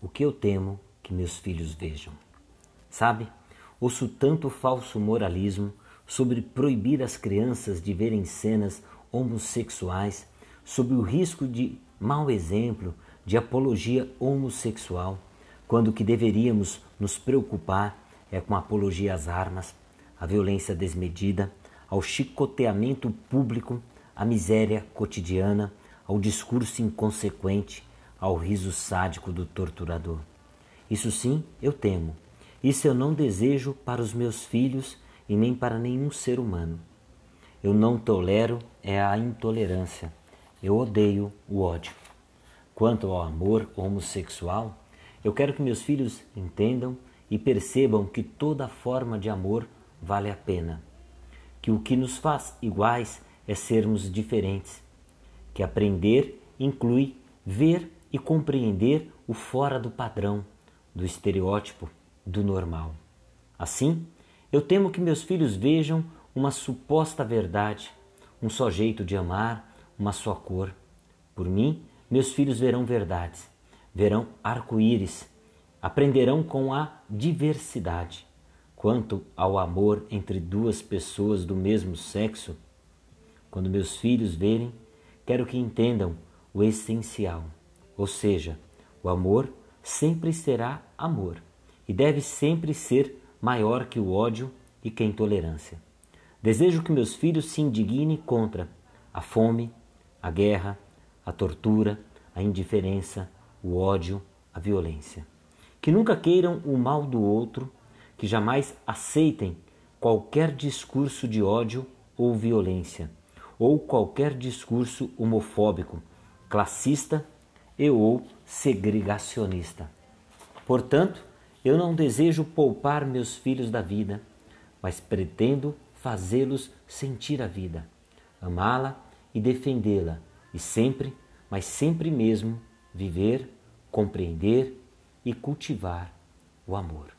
o que eu temo que meus filhos vejam. Sabe, ouço tanto falso moralismo sobre proibir as crianças de verem cenas homossexuais, sob o risco de mau exemplo, de apologia homossexual, quando o que deveríamos nos preocupar é com apologia às armas, à violência desmedida, ao chicoteamento público, à miséria cotidiana, ao discurso inconsequente, ao riso sádico do torturador. Isso sim eu temo. Isso eu não desejo para os meus filhos e nem para nenhum ser humano. Eu não tolero é a intolerância. Eu odeio o ódio. Quanto ao amor homossexual, eu quero que meus filhos entendam e percebam que toda forma de amor vale a pena. Que o que nos faz iguais é sermos diferentes. Que aprender inclui ver e compreender o fora do padrão, do estereótipo, do normal. Assim, eu temo que meus filhos vejam uma suposta verdade, um só jeito de amar, uma só cor. Por mim, meus filhos verão verdades, verão arco-íris, aprenderão com a diversidade. Quanto ao amor entre duas pessoas do mesmo sexo, quando meus filhos verem, quero que entendam o essencial, ou seja, o amor sempre será amor e deve sempre ser maior que o ódio e que a intolerância. Desejo que meus filhos se indignem contra a fome, a guerra, a tortura, a indiferença, o ódio, a violência. Que nunca queiram o mal do outro, que jamais aceitem qualquer discurso de ódio ou violência, ou qualquer discurso homofóbico, classista e ou segregacionista. Portanto, eu não desejo poupar meus filhos da vida, mas pretendo fazê-los sentir a vida, amá-la e defendê-la, e sempre, mas sempre mesmo, viver, compreender e cultivar o amor.